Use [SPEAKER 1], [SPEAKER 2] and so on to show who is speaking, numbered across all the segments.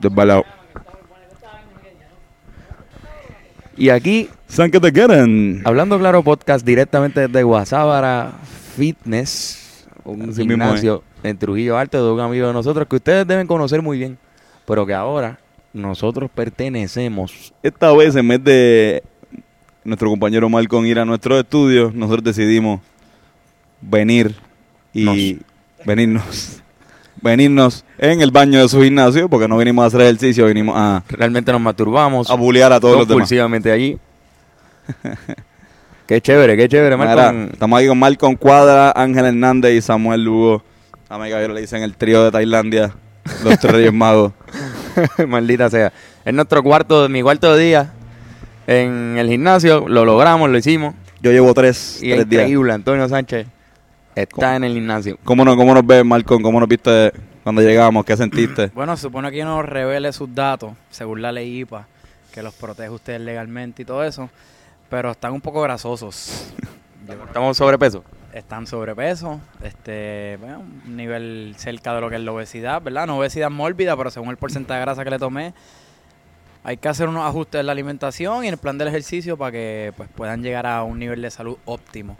[SPEAKER 1] Desbalado.
[SPEAKER 2] Y aquí,
[SPEAKER 1] ¿Saben qué te quieren?
[SPEAKER 2] hablando claro podcast directamente desde Guasábara Fitness, un
[SPEAKER 1] Así
[SPEAKER 2] gimnasio en Trujillo Alto de un amigo de nosotros que ustedes deben conocer muy bien, pero que ahora nosotros pertenecemos.
[SPEAKER 1] Esta vez, en vez de nuestro compañero Malcolm ir a nuestro estudio, nosotros decidimos venir y venirnos. Venirnos en el baño de su gimnasio, porque no vinimos a hacer ejercicio, vinimos a,
[SPEAKER 2] Realmente nos masturbamos
[SPEAKER 1] a bullear a todos los demás.
[SPEAKER 2] compulsivamente allí. qué chévere, qué chévere,
[SPEAKER 1] Mira, estamos aquí con Malcolm Cuadra, Ángel Hernández y Samuel Lugo. A mi caballero le dicen el trío de Tailandia, los tres reyes magos.
[SPEAKER 2] Maldita sea. Es nuestro cuarto, mi cuarto día en el gimnasio. Lo logramos, lo hicimos.
[SPEAKER 1] Yo llevo tres,
[SPEAKER 2] Y es
[SPEAKER 1] tres días.
[SPEAKER 2] increíble, Antonio Sánchez está en el gimnasio.
[SPEAKER 1] ¿Cómo, no, ¿Cómo nos ves, Malcolm? ¿Cómo nos viste cuando llegamos? ¿Qué sentiste?
[SPEAKER 3] Bueno, se supone que no revele sus datos, según la ley IPA, que los protege ustedes legalmente y todo eso, pero están un poco grasosos. Yo-
[SPEAKER 2] Estamos sobrepeso.
[SPEAKER 3] están sobrepeso, este, bueno, un nivel cerca de lo que es la obesidad, ¿verdad? No obesidad mórbida, pero según el porcentaje de grasa que le tomé, hay que hacer unos ajustes en la alimentación y en el plan del ejercicio para que pues, puedan llegar a un nivel de salud óptimo,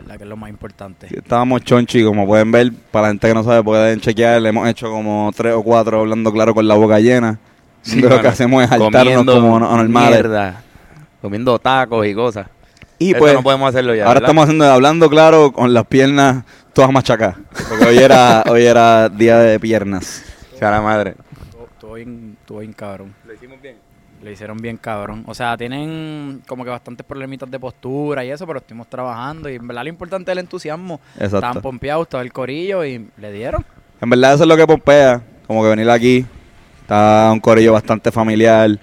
[SPEAKER 3] ¿verdad? Que es lo más importante.
[SPEAKER 1] Sí, Estábamos chonchi, como pueden ver, para la gente que no sabe, pueden chequear, le hemos hecho como tres o cuatro hablando claro con la boca llena.
[SPEAKER 2] Sí,
[SPEAKER 1] lo que hacemos es saltarnos como no- anormales.
[SPEAKER 2] mierda, comiendo tacos y cosas.
[SPEAKER 1] Y
[SPEAKER 2] Eso
[SPEAKER 1] pues,
[SPEAKER 2] no podemos hacerlo ya.
[SPEAKER 1] ahora
[SPEAKER 2] ¿verdad?
[SPEAKER 1] estamos haciendo hablando claro con las piernas todas machacadas. Porque hoy era, hoy era día de piernas.
[SPEAKER 2] Sea la madre.
[SPEAKER 3] Estuvo bien, estuvo bien cabrón.
[SPEAKER 2] Lo hicimos bien.
[SPEAKER 3] Lo hicieron bien cabrón. O sea, tienen como que bastantes problemitas de postura y eso, pero estuvimos trabajando y en verdad lo importante es el entusiasmo.
[SPEAKER 1] Exacto.
[SPEAKER 3] Estaban pompeados, todo el corillo y le dieron.
[SPEAKER 1] En verdad eso es lo que pompea, como que venir aquí, está un corillo bastante familiar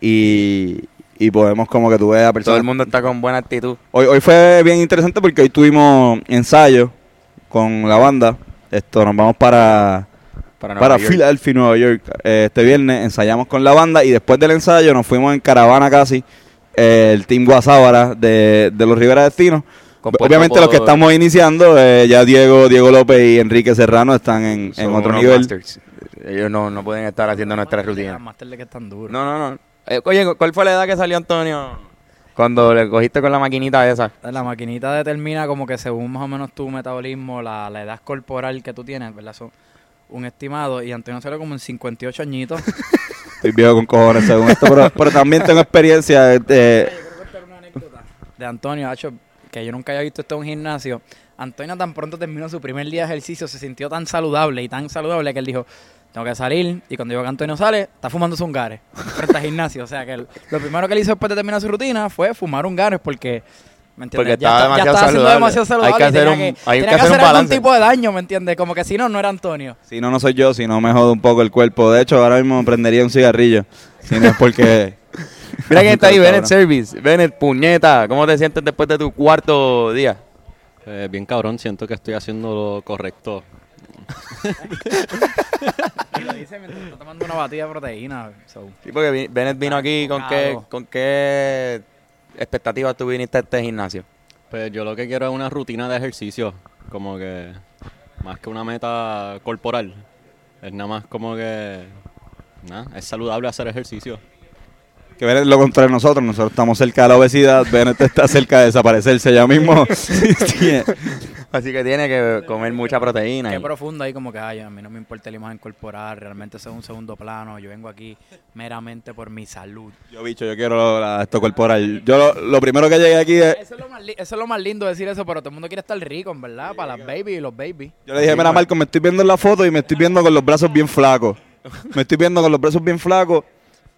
[SPEAKER 1] y, y podemos como que tú veas a
[SPEAKER 2] Todo el mundo está con buena actitud.
[SPEAKER 1] Hoy, hoy fue bien interesante porque hoy tuvimos ensayo con la banda, esto nos vamos para,
[SPEAKER 2] Para,
[SPEAKER 1] para
[SPEAKER 2] Nueva York.
[SPEAKER 1] Philadelphia, Nueva York, Eh, este viernes ensayamos con la banda y después del ensayo nos fuimos en caravana casi, eh, el team Guasábara de, de los Rivera Destinos.
[SPEAKER 2] Compuesto
[SPEAKER 1] Obviamente los que estamos iniciando, eh, ya Diego, Diego López y Enrique Serrano están en, otro nivel.
[SPEAKER 2] masters. Ellos no, no pueden estar haciendo nuestra rutina.
[SPEAKER 3] Que están duros.
[SPEAKER 2] No, no, no. Eh, oye, ¿cuál fue la edad que salió Antonio cuando le cogiste con la maquinita esa?
[SPEAKER 3] La maquinita determina como que según más o menos tu metabolismo, la, la edad corporal que tú tienes, ¿verdad? Son un estimado y Antonio salió como en 58 añitos.
[SPEAKER 1] Estoy viejo con cojones según esto, pero, pero también tengo experiencia. de-
[SPEAKER 3] Quiero contar una anécdota de Antonio, Hacho, que yo nunca había visto esto en un gimnasio. Antonio tan pronto terminó su primer día de ejercicio, se sintió tan saludable y tan saludable que él dijo, tengo que salir. Y cuando yo que Antonio sale, está fumando un gares frente al gimnasio. O sea que el- lo primero que él hizo después de terminar su rutina fue fumar un gares porque... ¿Me entiendes?
[SPEAKER 2] Porque estaba
[SPEAKER 3] está-
[SPEAKER 2] demasiado
[SPEAKER 3] estaba siendo
[SPEAKER 2] saludable.
[SPEAKER 3] demasiado saludable.
[SPEAKER 2] Hay que
[SPEAKER 3] y
[SPEAKER 2] hacer un- hay que hacer un
[SPEAKER 3] algún tipo de daño, ¿me entiendes? Como que si no, no era Antonio.
[SPEAKER 1] Si no, no soy yo, si no me jodo un poco el cuerpo. De hecho, ahora mismo me prendería un cigarrillo. Si no es porque.
[SPEAKER 2] Mira quién está ahí. Bennett Service. Bennett, puñeta. ¿Cómo te sientes después de tu cuarto día?
[SPEAKER 4] Eh, bien cabrón, siento que estoy haciendo lo correcto.
[SPEAKER 3] Y lo dice mientras está tomando una batida de proteína. so.
[SPEAKER 2] Sí, porque Bennett vino aquí con qué, con qué expectativas tú viniste a este gimnasio.
[SPEAKER 4] Pues yo lo que quiero es una rutina de ejercicio, como que más que una meta corporal. Es nada más como que, nada, es saludable hacer ejercicio.
[SPEAKER 1] Que Bennett lo contrario de nosotros. Nosotros estamos cerca de la obesidad. Bennett está cerca de desaparecerse ya mismo. Sí,
[SPEAKER 2] Así que tiene que comer mucha proteína.
[SPEAKER 3] Qué
[SPEAKER 2] y-
[SPEAKER 3] profundo ahí como que, ay, a mí no me importa la imagen corporal, realmente eso es un segundo plano, yo vengo aquí meramente por mi salud.
[SPEAKER 1] Yo, bicho, yo quiero la- esto corporal. Yo lo, lo primero que llegué aquí es.
[SPEAKER 3] Eso es, lo más li- eso es lo más lindo decir eso, pero todo el mundo quiere estar rico, en verdad, para las baby y los baby.
[SPEAKER 1] Yo le dije, mira, Marco, me estoy viendo en la foto y me estoy viendo con los brazos bien flacos. Me estoy viendo con los brazos bien flacos.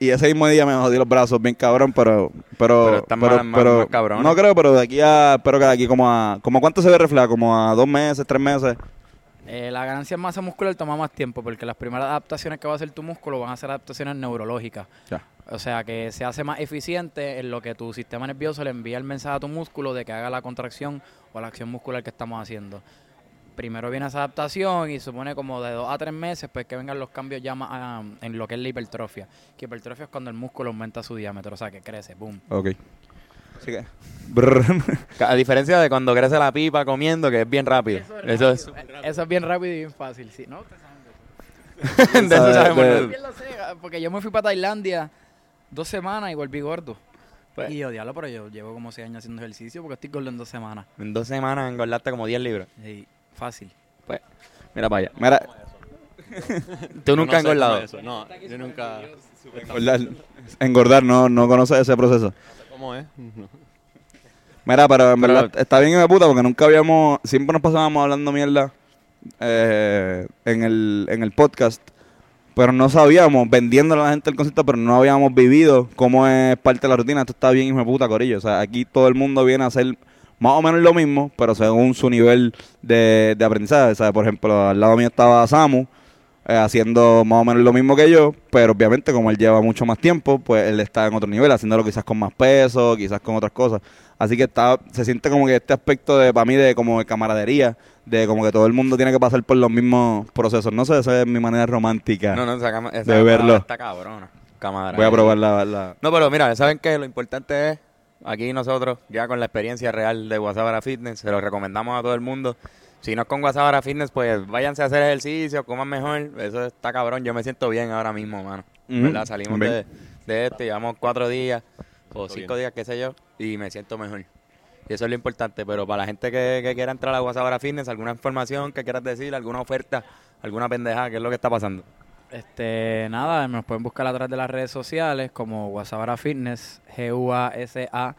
[SPEAKER 1] Y ese mismo día me jodí los brazos bien cabrón, pero... Pero,
[SPEAKER 2] Pero están más- más- más cabrones.
[SPEAKER 1] No creo, pero de aquí a... Espero que de aquí como a... ¿Como cuánto se ve reflejado? Como a dos meses, tres meses.
[SPEAKER 3] Eh, la ganancia en masa muscular toma más tiempo porque las primeras adaptaciones que va a hacer tu músculo van a ser adaptaciones neurológicas.
[SPEAKER 1] Ya.
[SPEAKER 3] O sea, que se hace más eficiente en lo que tu sistema nervioso le envía el mensaje a tu músculo de que haga la contracción o la acción muscular que estamos haciendo. Primero viene esa adaptación y supone como de dos a tres meses pues que vengan los cambios ya más ah, en lo que es la hipertrofia. Que hipertrofia es cuando el músculo aumenta su diámetro, o sea, que crece, boom.
[SPEAKER 1] Ok. Así que... brr.
[SPEAKER 2] A diferencia de cuando crece la pipa comiendo, que es bien rápido. Eso es.
[SPEAKER 3] Eso es bien rápido y bien fácil, sí, ¿no?
[SPEAKER 2] De eso sabemos
[SPEAKER 1] de-
[SPEAKER 2] nosotros.
[SPEAKER 3] Bien lo sé, porque yo me fui para Tailandia dos semanas y volví gordo.
[SPEAKER 2] Pues.
[SPEAKER 3] Y yo, diablo, pero yo llevo como seis años haciendo ejercicio porque estoy gordo en dos semanas.
[SPEAKER 2] En dos semanas engordaste como 10 libras.
[SPEAKER 3] Sí, fácil.
[SPEAKER 2] Pues, mira para allá.
[SPEAKER 1] Mira,
[SPEAKER 2] Tú nunca has engordado.
[SPEAKER 4] es eso. No, yo nunca.
[SPEAKER 1] engordar, engordar, no, no conoces ese proceso.
[SPEAKER 4] ¿Cómo es? No.
[SPEAKER 1] Mira, pero en
[SPEAKER 2] Pero-
[SPEAKER 1] verdad está bien de puta porque nunca habíamos, siempre nos pasábamos hablando mierda eh, en, el, en el podcast, pero no sabíamos, vendiéndole a la gente el concepto, pero no habíamos vivido cómo es parte de la rutina. Esto está bien, hijo de puta, corillo. O sea, aquí todo el mundo viene a hacer más o menos lo mismo, pero según su nivel de, de aprendizaje. Por ejemplo, al lado mío estaba Samu, eh, haciendo más o menos lo mismo que yo, pero obviamente como él lleva mucho más tiempo, pues él está en otro nivel, haciéndolo quizás con más peso, quizás con otras cosas. Así que está, se siente como que este aspecto de, para mí, de como de camaradería, de como que todo el mundo tiene que pasar por los mismos procesos. No sé, esa es mi manera romántica.
[SPEAKER 2] No, no, esa, cama- esa
[SPEAKER 1] De verlo.
[SPEAKER 2] está cabrona. Camarada.
[SPEAKER 1] Voy a probar la, la-
[SPEAKER 2] No, pero mira, ¿saben qué? Lo importante es, aquí nosotros, ya con la experiencia real de Guasabara Fitness, se lo recomendamos a todo el mundo. Si no es con Guasabara Fitness, pues váyanse a hacer ejercicio, coman mejor. Eso está cabrón. Yo me siento bien ahora mismo, mano. Salimos de, de este, llevamos cuatro días o cinco
[SPEAKER 4] bien.
[SPEAKER 2] días, qué sé yo, y me siento mejor. Y eso es lo importante. Pero para la gente que, que quiera entrar a Guasabara Fitness, alguna información que quieras decir, alguna oferta, alguna pendejada, ¿qué es lo que está pasando?
[SPEAKER 3] Este, nada, nos pueden buscar a través de las redes sociales como Guasabara Fitness, G-U-A-S-A-B-A-R-A,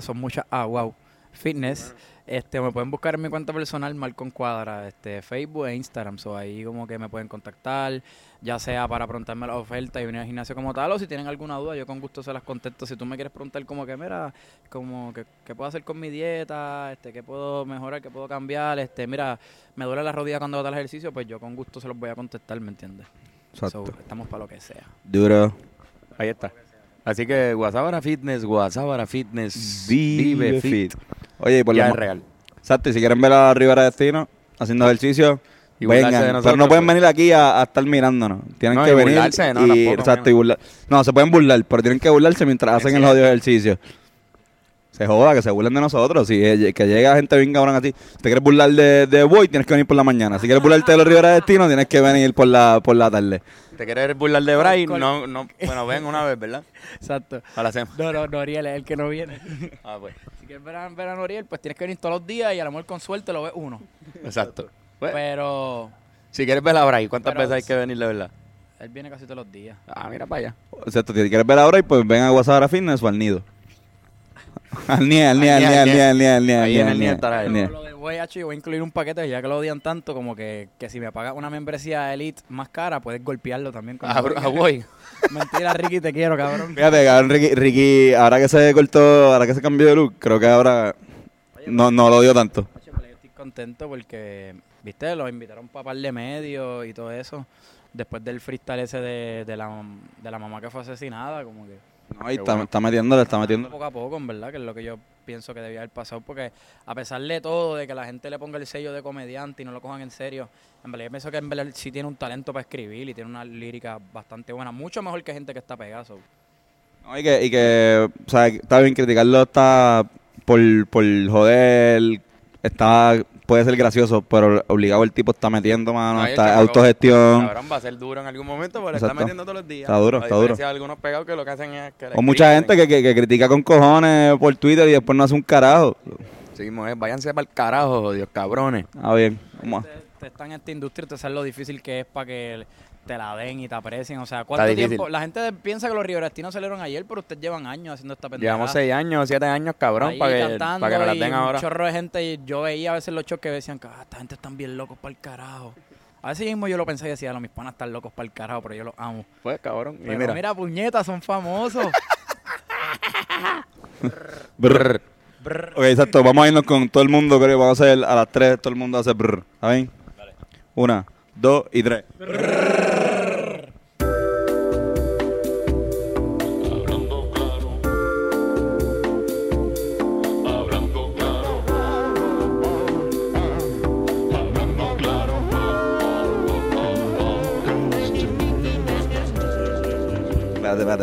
[SPEAKER 3] son muchas A, wow, Fitness. Este, me pueden buscar en mi cuenta personal, Malcon Cuadra, este, Facebook e Instagram, so ahí como que me pueden contactar, ya sea para preguntarme la oferta y venir al gimnasio como tal, o si tienen alguna duda, yo con gusto se las contesto. Si tú me quieres preguntar como que, mira, como que, qué puedo hacer con mi dieta, este, qué puedo mejorar, qué puedo cambiar, este, mira, me duele la rodilla cuando hago tal ejercicio, pues yo con gusto se los voy a contestar, ¿me entiendes?
[SPEAKER 1] Exacto.
[SPEAKER 3] So, estamos para lo que sea.
[SPEAKER 1] Duro.
[SPEAKER 2] Ahí está. Así que Guasabara Fitness, Guasabara Fitness,
[SPEAKER 1] Vive fit. Oye, y por
[SPEAKER 2] ya es
[SPEAKER 1] mo-
[SPEAKER 2] real.
[SPEAKER 1] Exacto, y si quieren ver a Rivera Destino haciendo ejercicio,
[SPEAKER 2] Y
[SPEAKER 1] vengan.
[SPEAKER 2] de
[SPEAKER 1] pero
[SPEAKER 2] nosotros,
[SPEAKER 1] no pueden
[SPEAKER 2] pues.
[SPEAKER 1] venir aquí a, a estar mirándonos. Tienen
[SPEAKER 2] No,
[SPEAKER 1] que
[SPEAKER 2] y
[SPEAKER 1] venir.
[SPEAKER 2] burlarse, no,
[SPEAKER 1] y,
[SPEAKER 2] tampoco,
[SPEAKER 1] exacto, y burlar. No, se pueden burlar, pero tienen que burlarse mientras hacen el
[SPEAKER 2] serio?
[SPEAKER 1] jodido ejercicio. Se joda, que se burlen de nosotros. Si eh, que llega gente bien cabrón a ti. Si te quieres burlar de, de Boy, tienes que venir por la mañana. Si quieres burlarte de los Rivera Destino, tienes que venir por la, por la tarde.
[SPEAKER 2] ¿Te quieres burlar de Bray? No, no, bueno, ven una vez, ¿verdad?
[SPEAKER 3] Exacto.
[SPEAKER 2] Ahora hacemos.
[SPEAKER 3] No, no, Noriel es el que no viene.
[SPEAKER 2] Ah, pues.
[SPEAKER 3] Si quieres ver a, ver a Noriel, pues tienes que venir todos los días y a lo mejor con suerte lo ves uno.
[SPEAKER 2] Exacto. Pues,
[SPEAKER 3] Pero
[SPEAKER 2] si quieres ver a Bray, ¿cuántas
[SPEAKER 3] Pero-
[SPEAKER 2] veces hay que venir de verdad?
[SPEAKER 3] él viene casi todos los días.
[SPEAKER 2] Ah, mira para allá.
[SPEAKER 1] Exacto, si quieres ver ahora, pues ven a Guasabara Fitness o al nido. al nie, al nie, al nie, al nie, al nie, al nie,
[SPEAKER 2] Ahí
[SPEAKER 1] nie,
[SPEAKER 2] en el
[SPEAKER 1] al
[SPEAKER 2] nie
[SPEAKER 1] nie,
[SPEAKER 2] estará
[SPEAKER 1] al
[SPEAKER 2] él.
[SPEAKER 1] nie.
[SPEAKER 3] Lo de voy a voy a incluir un paquete, ya que lo odian tanto, como que, que si me pagas una membresía Elite más cara, puedes golpearlo también. con
[SPEAKER 2] ah, voy.
[SPEAKER 3] Mentira, Ricky, te quiero, cabrón.
[SPEAKER 1] Fíjate, cabrón, Ricky, Ricky, ahora que se cortó, ahora que se cambió de look, creo que ahora no, no lo dio tanto.
[SPEAKER 3] Yo estoy contento porque, viste, lo invitaron para par de medios y todo eso. Después del freestyle ese de, de, la, de la mamá que fue asesinada, como que
[SPEAKER 1] No, y está, está metiéndole, está metiendo.
[SPEAKER 3] poco a poco, en verdad, que es lo que yo pienso que debía haber pasado. Porque a pesar de todo, de que la gente le ponga el sello de comediante y no lo cojan en serio, en verdad yo pienso que en verdad sí tiene un talento para escribir y tiene una lírica bastante buena, mucho mejor que gente que está pegada. so.
[SPEAKER 1] No, y que, y que, o sea, está bien criticarlo, está por, por joder, está, puede ser gracioso, pero obligado el tipo está metiendo, mano,
[SPEAKER 2] el
[SPEAKER 1] está autogestión.
[SPEAKER 2] Cabrón, va a ser duro en algún momento, pero le está metiendo todos los días.
[SPEAKER 1] Está duro, está duro.
[SPEAKER 2] algunos pegados que lo que hacen es que
[SPEAKER 1] O mucha gente que, que, que critica con cojones por Twitter y después no hace un carajo.
[SPEAKER 2] Seguimos, eh, váyanse para el carajo, Dios cabrones.
[SPEAKER 1] Ah, bien, vamos a-
[SPEAKER 3] Te, te están en esta industria, te sabes lo difícil que es para que te la den y te aprecien. O sea, ¿cuánto tiempo? La gente piensa que los riverestinos salieron ayer, pero ustedes llevan años haciendo esta pendeja.
[SPEAKER 2] Llevamos seis años, siete años, cabrón, para que, para que la den
[SPEAKER 3] un
[SPEAKER 2] ahora.
[SPEAKER 3] chorro de gente y yo veía a veces los shows que decían que ah, esta gente están bien locos para el carajo. A veces mismo yo lo pensé y decía, "No, mis panas están locos para el carajo, pero yo los amo.
[SPEAKER 2] Pues, cabrón. Y
[SPEAKER 3] Pero
[SPEAKER 2] mira,
[SPEAKER 3] mira, puñetas, son famosos.
[SPEAKER 1] Brr. Ok, exacto. Vamos a irnos con todo el mundo, creo. Vamos a hacer a las tres, todo el mundo hace brr. ¿Está bien? Una, dos y tres.
[SPEAKER 5] Hablando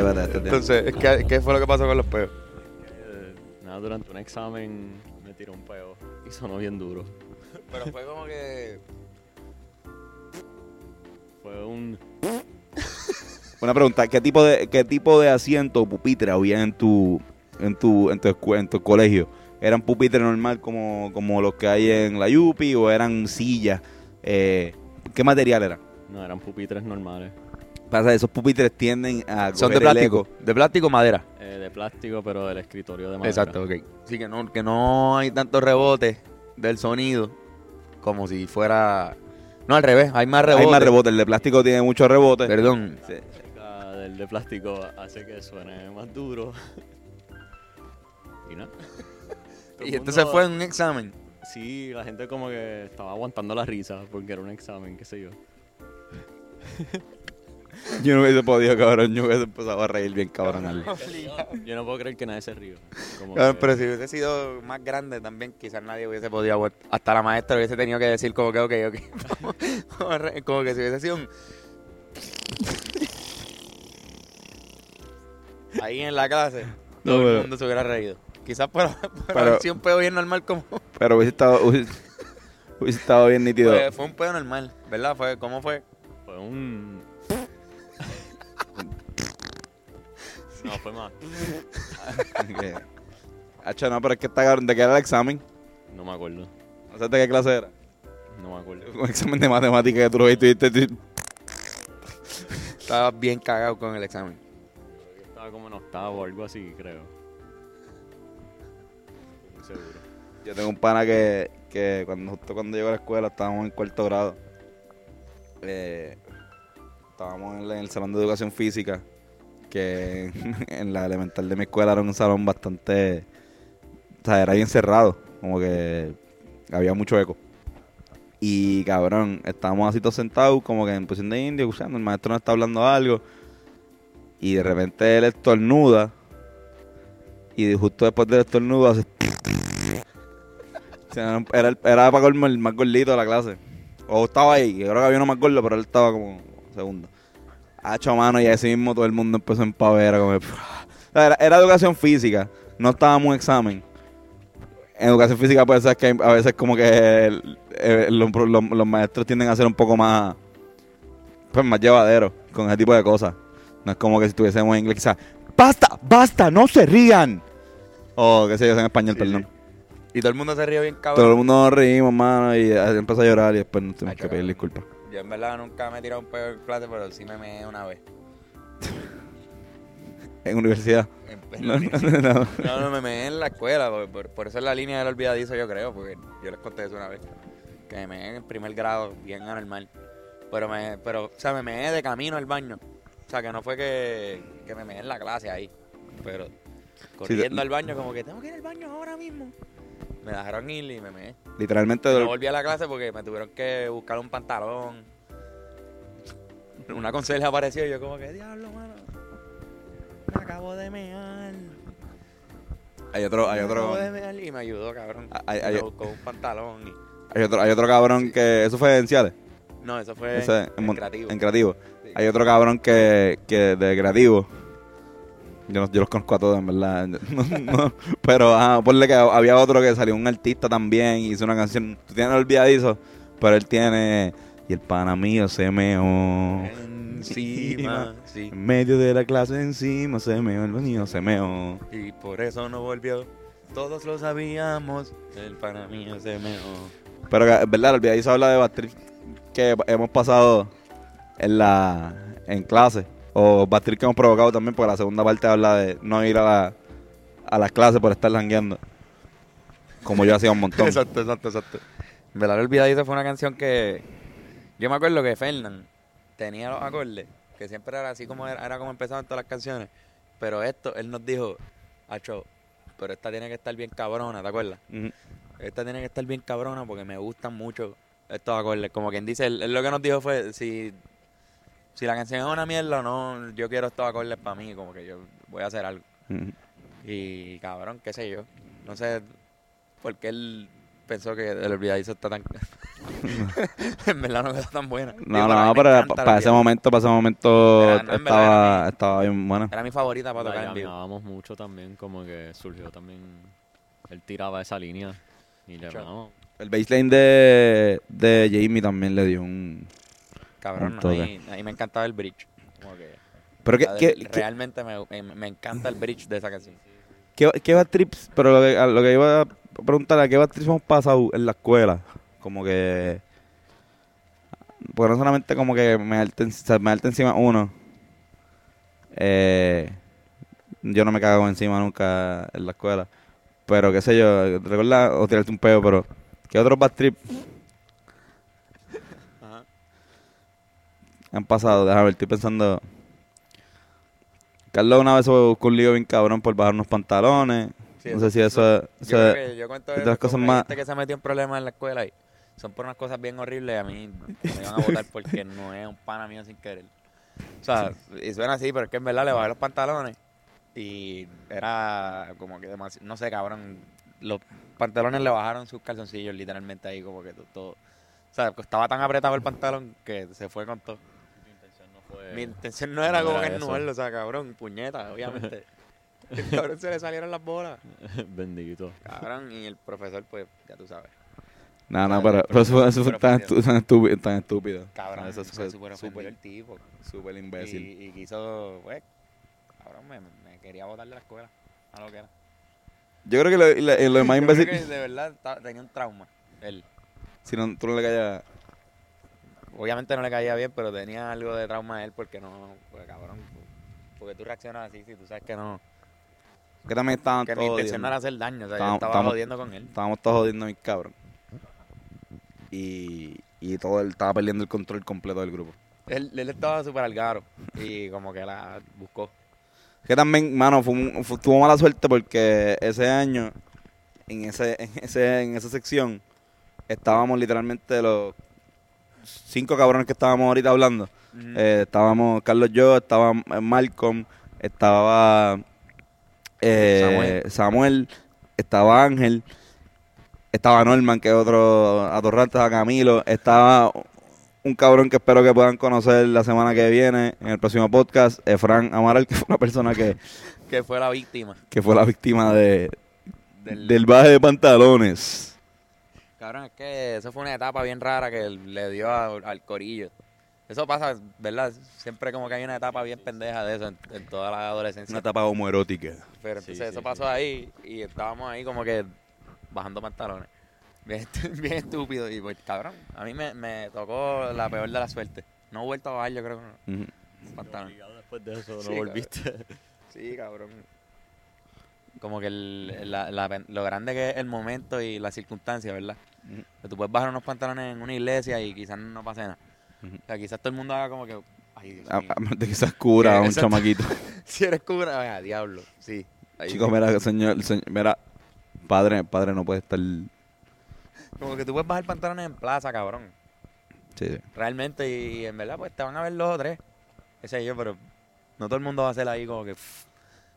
[SPEAKER 1] Espérate, espérate,
[SPEAKER 2] entonces, ¿qué, ¿qué fue lo que pasó con los peos?
[SPEAKER 4] Eh, nada, durante un examen me tiró un peo y sonó bien duro.
[SPEAKER 2] Pero fue como que...
[SPEAKER 4] Fue un...
[SPEAKER 1] Una pregunta, ¿qué tipo de qué tipo de asiento o pupitre había en tu en tu en tu, en tu colegio? ¿Eran pupitres normal como, como los que hay en la Yupi o eran sillas? Eh, ¿Qué material eran?
[SPEAKER 4] No, eran pupitres normales.
[SPEAKER 1] Pasa, esos pupitres tienden a
[SPEAKER 2] Son de
[SPEAKER 1] el
[SPEAKER 2] plástico. De plástico o madera.
[SPEAKER 4] Eh, de plástico, pero del escritorio de madera.
[SPEAKER 2] Exacto, ok. Sí, que no, que no hay tanto rebote del sonido como si fuera... No, al revés, hay más rebote.
[SPEAKER 1] Hay más rebote, el de plástico tiene mucho rebote.
[SPEAKER 2] Perdón.
[SPEAKER 1] Sí.
[SPEAKER 4] Del de plástico hace que suene más duro. y no. Todo
[SPEAKER 2] Y
[SPEAKER 4] el
[SPEAKER 2] entonces fue un examen.
[SPEAKER 4] Sí, la gente como que estaba aguantando la risa porque era un examen, qué sé yo.
[SPEAKER 1] Yo no hubiese podido, cabrón. Yo hubiese empezado a reír bien, cabrón.
[SPEAKER 4] Yo no puedo creer que nadie se ríe. Como
[SPEAKER 2] Cabrón,
[SPEAKER 4] que-
[SPEAKER 2] pero si hubiese sido más grande también, quizás nadie hubiese podido Hasta la maestra hubiese tenido que decir como que, ok, ok. Como que si hubiese sido un... Ahí en la clase,
[SPEAKER 1] No,
[SPEAKER 2] todo el mundo se hubiera reído. Quizás por, por
[SPEAKER 1] Pero-
[SPEAKER 2] haber sido un pedo bien normal como...
[SPEAKER 1] Pero hubiese estado, hubiese, hubiese estado bien nítido.
[SPEAKER 2] Fue, fue un pedo normal, ¿verdad? Fue, ¿Cómo fue?
[SPEAKER 4] Fue un... no, fue más.
[SPEAKER 1] Hacho, no, pero es que está cabrón. ¿De qué era el examen?
[SPEAKER 4] No me acuerdo.
[SPEAKER 1] No sé de qué clase era.
[SPEAKER 4] No me acuerdo.
[SPEAKER 1] Un examen de matemática que tú lo viste y tú-
[SPEAKER 2] Estaba bien cagado con el examen.
[SPEAKER 4] Estaba como en octavo o algo así, creo. Muy seguro.
[SPEAKER 1] Yo tengo un pana que, que cuando, justo cuando llegó a la escuela estábamos en cuarto grado. Eh, estábamos en el salón de educación física, que en la elemental de mi escuela era un salón bastante... O sea, era bien cerrado, como que había mucho eco. Y cabrón, estábamos así todos sentados, como que en posición de indio, escuchando, el maestro nos está hablando algo. Y de repente él estornuda. Y justo después del estornudo hace... Era, el- era para colmo el más gordito de la clase. O estaba ahí, yo creo que había uno más gordo, pero él estaba como segundo. Hacho mano, y así mismo todo el mundo empezó en pavera. Como, era, era educación física, no estábamos en examen. En educación física puede ser que a veces como que el- eh, los, los- los maestros tienden a ser un poco más pues más llevaderos con ese tipo de cosas. No es como que si estuviésemos en inglés quizás, ¡Basta! ¡Basta! ¡No se rían! O qué sé yo, en español, perdón.
[SPEAKER 2] Y todo el mundo se ríe bien cabrón.
[SPEAKER 1] Todo el mundo nos reímos, mano, y eh, empezó a llorar y después nos tuvimos que pedir disculpas.
[SPEAKER 2] Yo en verdad nunca me he tirado un pedo en clase, pero sí me meé una vez.
[SPEAKER 1] En universidad.
[SPEAKER 2] En- en
[SPEAKER 1] No, no, no.
[SPEAKER 2] No, no, me meé en la escuela, por, por- por eso es la línea del olvidadizo, yo creo, porque yo les conté eso una vez. Que me meé en primer grado, bien anormal. Pero, me, pero, o sea, me meé de camino al baño. O sea, que no fue que, que me meé en la clase ahí. Pero corriendo al baño, como que tengo que ir al baño ahora mismo. Me dejaron ir y me meé.
[SPEAKER 1] Literalmente,
[SPEAKER 2] No volví a la clase porque me tuvieron que buscar un pantalón. Una conserje apareció y yo como que, diablo, mano. Me acabo de mear.
[SPEAKER 1] hay otro, hay
[SPEAKER 2] Me
[SPEAKER 1] otro,
[SPEAKER 2] acabo de mear y me ayudó, cabrón.
[SPEAKER 1] Hay- hay-
[SPEAKER 2] me buscó un pantalón y...
[SPEAKER 1] hay otro, hay otro cabrón que, eso fue en Ciales,
[SPEAKER 2] No, eso fue
[SPEAKER 1] Ese,
[SPEAKER 2] en, creativo.
[SPEAKER 1] en creativo.
[SPEAKER 2] Sí.
[SPEAKER 1] Hay otro cabrón que, que de creativo. Yo, no- yo los conozco a todos, en verdad. No, no, pero ajá, ponle que había otro que salió un artista también hizo una canción. Tú tienes olvidadizo, pero él tiene. Y el pana mío se meó.
[SPEAKER 2] Encima, sí.
[SPEAKER 1] En medio de la clase encima se meó, el niño se meó.
[SPEAKER 2] Y por eso no volvió. Todos lo sabíamos. El pana mío se meó.
[SPEAKER 1] Pero es verdad, el olvidadizo habla de Bastrip que hemos pasado en la en clase. O Bastrip que hemos provocado también, porque la segunda parte habla de no ir a la, a las clases por estar jangueando. Como yo hacía un montón.
[SPEAKER 2] Exacto, exacto, exacto. El olvidadizo fue una canción que. Yo me acuerdo que Fernán tenía los acordes, que siempre era así como era, era como empezaban todas las canciones. Pero esto, él nos dijo, Acho, pero esta tiene que estar bien cabrona, ¿te acuerdas? Esta tiene que estar bien cabrona porque me gustan mucho estos acordes. Como quien dice, él, él lo que nos dijo fue, si, si la canción es una mierda o no, yo quiero estos acordes para mí, como que yo voy a hacer algo. Y cabrón, qué sé yo. No sé por qué él pensó que el olvidadizo está tan... en verdad no quedó tan buena.
[SPEAKER 1] No,
[SPEAKER 2] Digo,
[SPEAKER 1] no, no, pero para ese momento, para ese momento
[SPEAKER 2] Era- no, en verdad
[SPEAKER 1] estaba,
[SPEAKER 2] mi-
[SPEAKER 1] estaba bien buena.
[SPEAKER 2] Era mi favorita para
[SPEAKER 4] La
[SPEAKER 2] tocar en vivo.
[SPEAKER 4] llamábamos mucho también, como que surgió también. Él tiraba esa línea y le.
[SPEAKER 1] El baseline de, de Jamie también le dio un...
[SPEAKER 2] Cabrón, ahí, ahí me encantaba el bridge. Como que
[SPEAKER 1] Pero ¿qué,
[SPEAKER 2] la de-
[SPEAKER 1] qué, qué,
[SPEAKER 2] realmente me, me, encanta el bridge de esa canción.
[SPEAKER 1] qué, qué bad trips? Pero lo que, a lo que iba a preguntar, ¿a qué bad trips hemos pasado en la escuela? Como que... Porque no solamente como que me darte, me encima uno. Eh, yo no me cago encima nunca en la escuela. Pero qué sé yo, recuerda o tirarte un peo, pero ¿qué otros bad trips han pasado? Déjame ver, estoy pensando. Carlos una vez se buscó un lío bien cabrón por bajar unos pantalones.
[SPEAKER 2] Sí,
[SPEAKER 1] no sé si eso,
[SPEAKER 2] Yo,
[SPEAKER 1] eso
[SPEAKER 2] creo
[SPEAKER 1] es-
[SPEAKER 2] que yo cuento
[SPEAKER 1] de las cosas más-
[SPEAKER 2] gente que se metió en problemas en la escuela y son por unas cosas bien horribles. A mí me iban a votar porque no es un pana mío sin querer. O sea, y suena así, pero es que en verdad le bajé los pantalones y era como que demasiado, no sé, cabrón. Los pantalones le bajaron sus calzoncillos literalmente ahí, como que to- todo. O sea, estaba tan apretado el pantalón que se fue con todo. Mi intención no era
[SPEAKER 4] no
[SPEAKER 2] como
[SPEAKER 4] era
[SPEAKER 2] que o sea, cabrón, puñeta, obviamente. El cabrón se le salieron las bolas.
[SPEAKER 4] Bendito.
[SPEAKER 2] Cabrón, y el profesor, pues, ya tú sabes.
[SPEAKER 1] No, no, pero,
[SPEAKER 2] pero-
[SPEAKER 1] eso, eso fue tan, estúpido. Tan estúpido.
[SPEAKER 2] Cabrón,
[SPEAKER 1] eso fue
[SPEAKER 2] súper el tipo.
[SPEAKER 1] súper imbécil.
[SPEAKER 2] y quiso, pues, cabrón, me, me quería botar de la escuela. A lo que era.
[SPEAKER 1] Yo creo que lo, lo- lo más
[SPEAKER 2] Yo creo
[SPEAKER 1] imbécil...
[SPEAKER 2] que de verdad tenía un trauma. Él.
[SPEAKER 1] Si no, tú no le callas...
[SPEAKER 2] Obviamente no le caía bien, pero tenía algo de trauma a él porque no, pues, cabrón. Porque tú reaccionas así, si tú sabes que no.
[SPEAKER 1] Que también estaban
[SPEAKER 2] Que mi
[SPEAKER 1] todos
[SPEAKER 2] intención no
[SPEAKER 1] jodiendo.
[SPEAKER 2] era hacer daño, o sea, yo
[SPEAKER 1] Estábamos-
[SPEAKER 2] estaba
[SPEAKER 1] estábamos-
[SPEAKER 2] jodiendo con él.
[SPEAKER 1] Estábamos todos jodiendo a mi cabrón. Y, y todo él estaba perdiendo el control completo del grupo.
[SPEAKER 2] Él, él estaba súper al garo y como que la buscó.
[SPEAKER 1] Que también, mano, fue un- fue- tuvo mala suerte porque ese año, en ese, en ese, en esa sección, estábamos literalmente los cinco cabrones que estábamos ahorita hablando. Eh, estábamos Carlos yo, estaba eh, Malcolm, estaba eh,
[SPEAKER 2] Samuel.
[SPEAKER 1] Samuel. estaba Ángel, estaba Norman, que es otro atorrante, estaba Camilo, estaba un cabrón que espero que puedan conocer la semana que viene en el próximo podcast, Efran Amaral, que fue una persona que,
[SPEAKER 2] que fue la víctima.
[SPEAKER 1] que fue la víctima de,
[SPEAKER 2] Del-
[SPEAKER 1] del baje de pantalones.
[SPEAKER 2] Cabrón, es que eso fue una etapa bien rara que le dio a- al corillo. Eso pasa, ¿verdad? Siempre como que hay una etapa bien pendeja de eso en, en toda la adolescencia.
[SPEAKER 1] Una etapa homoerótica.
[SPEAKER 2] Pero
[SPEAKER 4] Sí,
[SPEAKER 2] entonces
[SPEAKER 4] sí,
[SPEAKER 2] eso
[SPEAKER 4] sí.
[SPEAKER 2] pasó ahí y estábamos ahí como que bajando pantalones. Bien, estúpido. Y pues, cabrón, a mí me, me tocó la peor de la suerte. No he vuelto a bajar, yo creo,
[SPEAKER 1] Ujú.
[SPEAKER 2] pantalones.
[SPEAKER 4] Después de eso no
[SPEAKER 2] Sí,
[SPEAKER 4] volviste.
[SPEAKER 2] Sí, cabrón. Como que el- la- la pen- lo grande que es el momento y la circunstancia, ¿verdad? Que tú puedes bajar unos pantalones en una iglesia y quizás no pase nada. O sea, quizás todo el mundo haga como que, ay, Dios mío.
[SPEAKER 1] a menos de que seas cura a un chamaquito.
[SPEAKER 2] si eres cura, vaya, diablo, sí.
[SPEAKER 1] Chicos, mira, señor, señor, mira, padre, padre no puede estar...
[SPEAKER 2] Como que tú puedes bajar pantalones en plaza, cabrón.
[SPEAKER 1] Sí, sí.
[SPEAKER 2] Realmente, y, en verdad, pues te van a ver dos o tres. Ese yo, pero no todo el mundo va a hacer ahí como que pff,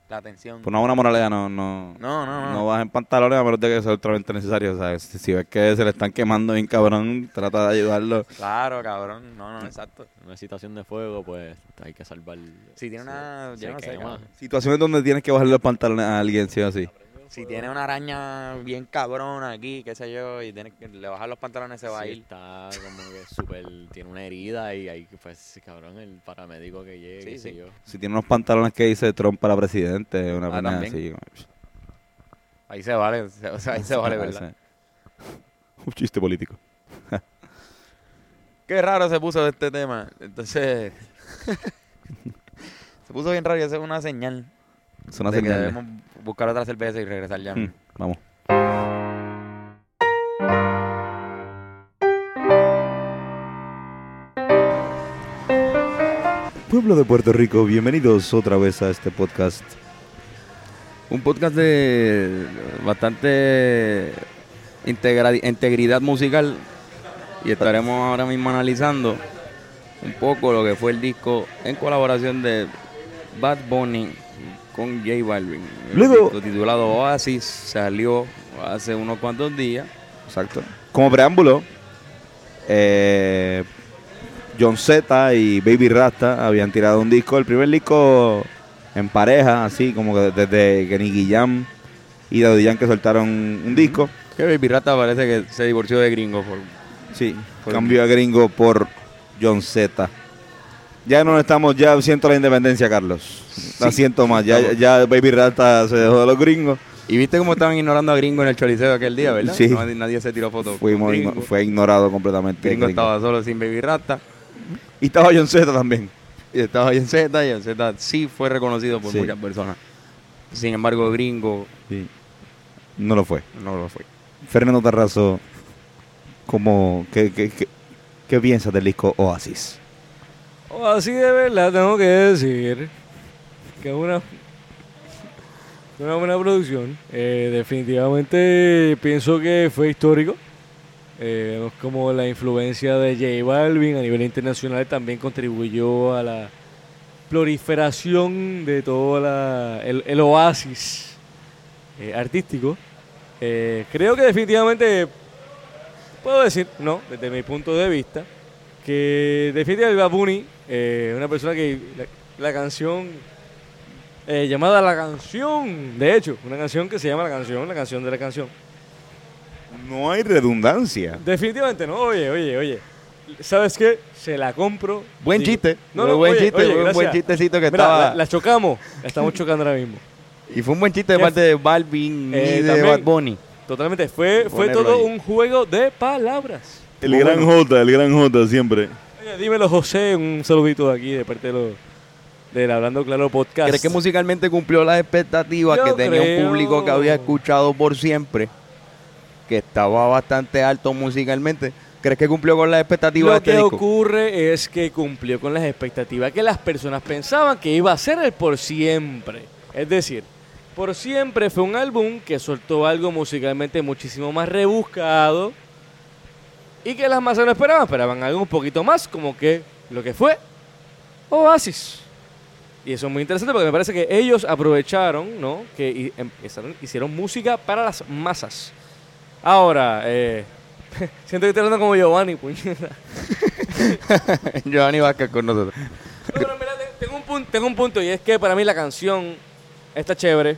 [SPEAKER 2] la atención.
[SPEAKER 1] Por una buena moralidad no, no,
[SPEAKER 2] No, no, no.
[SPEAKER 1] no bajen pantalones a menos de que sea ultramente necesario. O sea, si, si ves que se le están quemando bien cabrón, trata de ayudarlo.
[SPEAKER 2] Claro, cabrón. No, no, exacto.
[SPEAKER 4] En una situación de fuego, pues hay que salvar.
[SPEAKER 2] Si tiene una.
[SPEAKER 4] se
[SPEAKER 2] Yo no sé.
[SPEAKER 1] Situaciones donde tienes que bajarle los pantalones a alguien, sí o sí.
[SPEAKER 2] Si tiene una araña bien cabrona aquí, qué sé yo, y tiene que le bajar los pantalones, se va a ir.
[SPEAKER 4] está como que súper. Tiene una herida y hay que, pues, cabrón, el paramédico que llegue,
[SPEAKER 2] Sí,
[SPEAKER 4] qué sé
[SPEAKER 2] sí.
[SPEAKER 4] yo.
[SPEAKER 1] Si tiene unos pantalones que dice Trump para presidente, una
[SPEAKER 2] Ah,
[SPEAKER 1] pena
[SPEAKER 2] también.
[SPEAKER 1] así.
[SPEAKER 2] Ahí se vale, se- o sea, ahí se vale, ¿verdad?
[SPEAKER 1] Un chiste político.
[SPEAKER 2] Qué raro se puso este tema. Entonces. se puso bien raro y es una señal.
[SPEAKER 1] Es una
[SPEAKER 2] de que
[SPEAKER 1] señal.
[SPEAKER 2] debemos buscar otra cerveza y regresar ya.
[SPEAKER 1] Mm, vamos. Pueblo de Puerto Rico, bienvenidos otra vez a este podcast.
[SPEAKER 2] Un podcast de bastante integridad musical y estaremos ahora mismo analizando un poco lo que fue el disco en colaboración de Bad Bunny con J Balvin.
[SPEAKER 1] Luego-
[SPEAKER 2] titulado Oasis salió hace unos cuantos días.
[SPEAKER 1] Exacto. Como preámbulo, eh, John Z y Baby Rasta habían tirado un disco, el primer disco en pareja, así como que desde que Nicky Jam y Daddy Yankee soltaron un disco.
[SPEAKER 2] Que Baby Rata parece que se divorció de Gringo por
[SPEAKER 1] Sí,
[SPEAKER 2] Por-
[SPEAKER 1] cambió a gringo por John Z. Ya no estamos, ya siento la independencia, Carlos. La siento más. Ya, ya Baby Rata se dejó de los gringos.
[SPEAKER 2] Y viste cómo estaban ignorando a Gringo en el choliseo aquel día, ¿verdad?
[SPEAKER 1] Sí.
[SPEAKER 2] No, nadie se tiró foto. con
[SPEAKER 1] Fuimos,
[SPEAKER 2] Gringo.
[SPEAKER 1] igno- fue ignorado completamente.
[SPEAKER 2] Gringo
[SPEAKER 1] gringo.
[SPEAKER 2] estaba solo sin Baby Rata.
[SPEAKER 1] Y estaba John Z también.
[SPEAKER 2] Y estaba en Z y en Z sí fue reconocido por
[SPEAKER 1] Sí.
[SPEAKER 2] muchas personas. Sin embargo, Gringo
[SPEAKER 1] Sí. No lo fue.
[SPEAKER 2] no lo fue.
[SPEAKER 1] Fernando Tarrazo, ¿cómo, qué, qué, qué, qué piensas del disco Oasis?
[SPEAKER 6] O así de verdad tengo que decir es una, una buena producción. Eh, definitivamente pienso que fue histórico. Eh, como la influencia de J Balvin a nivel internacional también contribuyó a la proliferación de todo la, el, el oasis eh, artístico. Eh, creo que definitivamente puedo decir, no, desde mi punto de vista, que definitivamente Bad Bunny, eh, una persona que la canción eh, llamada La Canción, de hecho, una canción que se llama La Canción, la canción de la canción.
[SPEAKER 1] No hay redundancia.
[SPEAKER 6] Definitivamente no, oye, oye, oye. ¿Sabes qué? Se la compro.
[SPEAKER 2] Buen
[SPEAKER 6] Digo-
[SPEAKER 2] chiste.
[SPEAKER 6] No, no,
[SPEAKER 2] buen
[SPEAKER 6] oye,
[SPEAKER 2] chiste.
[SPEAKER 6] oye,
[SPEAKER 2] un buen chistecito que
[SPEAKER 6] Mira,
[SPEAKER 2] estaba.
[SPEAKER 6] la, la chocamos, la estamos chocando ahora mismo.
[SPEAKER 2] Y fue un buen chiste de
[SPEAKER 6] ¿Qué
[SPEAKER 2] parte de Balvin
[SPEAKER 6] Eh,
[SPEAKER 2] y de
[SPEAKER 6] también.
[SPEAKER 2] Bad Bunny.
[SPEAKER 6] Totalmente, fue, fue todo
[SPEAKER 2] ahí.
[SPEAKER 6] un juego de palabras.
[SPEAKER 1] El gran J, el gran J siempre.
[SPEAKER 6] Oye, dímelo, José, un saludito de aquí de parte de los del Hablando Claro Podcast.
[SPEAKER 2] ¿Crees que musicalmente cumplió las expectativas
[SPEAKER 6] Yo
[SPEAKER 2] que tenía
[SPEAKER 6] creo.
[SPEAKER 2] un público que había escuchado por siempre? Que estaba bastante alto musicalmente. ¿Crees que cumplió con las expectativas
[SPEAKER 6] Lo
[SPEAKER 2] de este
[SPEAKER 6] que
[SPEAKER 2] disco?
[SPEAKER 6] ocurre es que cumplió con las expectativas que las personas pensaban que iba a ser el por siempre. Es decir, por siempre fue un álbum que soltó algo musicalmente muchísimo más rebuscado y que las masas no esperaban, esperaban algo un poquito más como que lo que fue Oasis. Y eso es muy interesante porque me parece que ellos aprovecharon, ¿no? Que empezaron, hicieron música para las masas. Ahora, eh, siento que estoy hablando como Giovanni, puñeta.
[SPEAKER 2] Giovanni Vázquez con nosotros.
[SPEAKER 6] No, pero mira, te- tengo un, punto, tengo un punto y es que para mí la canción está chévere.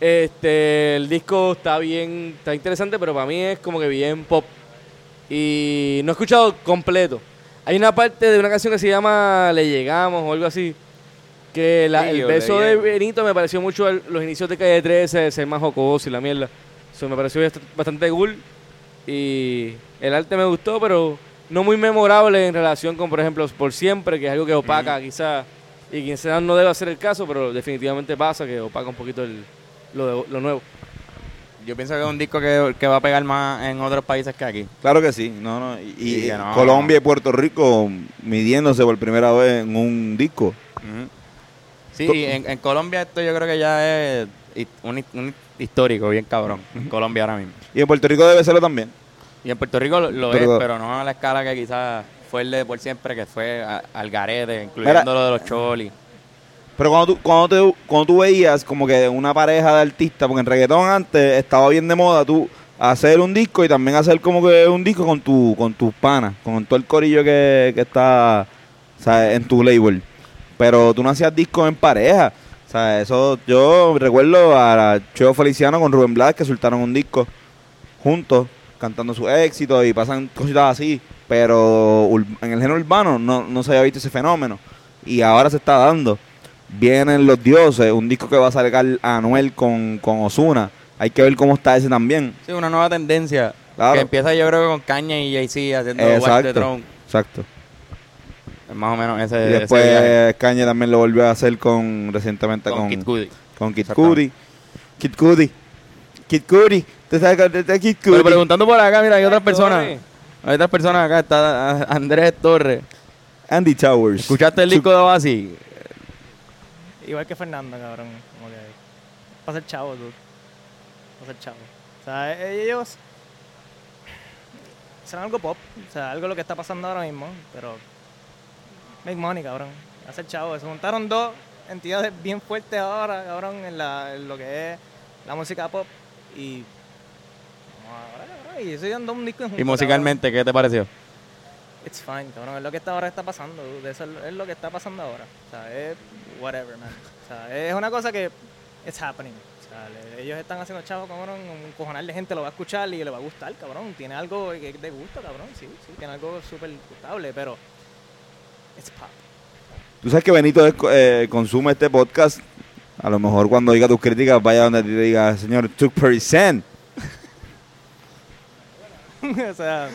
[SPEAKER 6] Este, el disco está bien, está interesante, pero para mí es como que bien pop. Y no he escuchado completo. Hay una parte de una canción que se llama Le Llegamos o algo así. Que la-
[SPEAKER 2] Sí,
[SPEAKER 6] el beso de. Benito me pareció mucho los inicios de Calle 13, de ser más jocoso y la mierda. Eso me pareció bast- bastante cool. Y el arte me gustó, pero no muy memorable en relación con, por ejemplo, Por Siempre, que es algo que opaca quizá, y quizás no debe ser el caso, pero definitivamente pasa que opaca un poquito el- lo, de- lo nuevo.
[SPEAKER 2] Yo pienso que es un disco que, que va a pegar más en otros países que aquí.
[SPEAKER 1] Claro que sí, no, no. Y, y
[SPEAKER 2] Sí, que no.
[SPEAKER 1] Colombia y Puerto Rico midiéndose por primera vez en un disco.
[SPEAKER 2] Y en, en Colombia esto yo creo que ya es un, hi- un histórico bien cabrón. En Colombia ahora mismo.
[SPEAKER 1] Y en Puerto Rico debe serlo también.
[SPEAKER 2] Y en Puerto Rico lo, es, pero no a la escala que quizás fue el de por siempre, que fue a- al garete, incluyendo
[SPEAKER 1] Mira.
[SPEAKER 2] lo de los cholis.
[SPEAKER 1] Pero cuando tú, cuando, te- cuando tú veías como que una pareja de artistas, porque en reggaetón antes estaba bien de moda tú hacer un disco y también hacer como que un disco con tu con tus panas, con todo el corillo que, que está o sea, en tu label. Pero tú no hacías discos en pareja. O sea, eso yo recuerdo a Cheo Feliciano con Rubén Blas que soltaron un disco juntos, cantando sus éxitos y pasan cositas así. Pero en el género urbano no, no se había visto ese fenómeno. Y ahora se está dando. Vienen Los Dioses, un disco que va a sacar Anuel con, con Osuna. Hay que ver cómo está ese también.
[SPEAKER 2] Sí, una nueva tendencia.
[SPEAKER 1] Claro.
[SPEAKER 2] Que empieza yo creo que con Caña y Jay-Z haciendo Watch the
[SPEAKER 1] Exacto.
[SPEAKER 2] Throne.
[SPEAKER 1] Exacto.
[SPEAKER 2] Más o menos ese,
[SPEAKER 1] Y
[SPEAKER 2] ese
[SPEAKER 1] después
[SPEAKER 2] viaje.
[SPEAKER 1] Kanye también lo volvió a hacer con recientemente con,
[SPEAKER 2] con Kid Cudi.
[SPEAKER 1] con Kid. Cudi. Kid Cudi. Kid Cudi. ¿Te sabes Kid
[SPEAKER 2] Pero
[SPEAKER 1] Cudi?
[SPEAKER 2] preguntando por acá, mira, hay otras personas. Hay otras personas acá. Está Andrés Torres.
[SPEAKER 1] Andy Towers.
[SPEAKER 2] ¿Escuchaste el disco de Oasis?
[SPEAKER 7] Igual que Fernando, cabrón. Como que. Para ser chavo, tú. Para ser chavo. O sea, e- ellos. Serán algo pop. O sea, algo lo que está pasando ahora mismo. Pero. Make money, cabrón. Hacer chavo. Se montaron dos entidades bien fuertes ahora, cabrón, en, la, en lo que es la música pop. Y. Ahora, cabrón. Y estoy dando un disco en
[SPEAKER 2] Y musicalmente, ¿qué te pareció?
[SPEAKER 7] It's fine, cabrón. Es lo que está ahora está pasando. dude. Eso es, lo que está pasando ahora. O sea, es whatever, man. O sea, es una cosa que it's happening. O sea, le- ellos están haciendo chavos, cabrón, un cojonal de gente lo va a escuchar y le va a gustar, cabrón. Tiene algo que de gusto, cabrón, sí, sí, tiene algo súper gustable, pero it's pop.
[SPEAKER 1] Tú sabes que Benito es- eh, consume este podcast. A lo mejor cuando diga tus críticas, vaya donde te diga, señor, 2%.
[SPEAKER 7] o sea,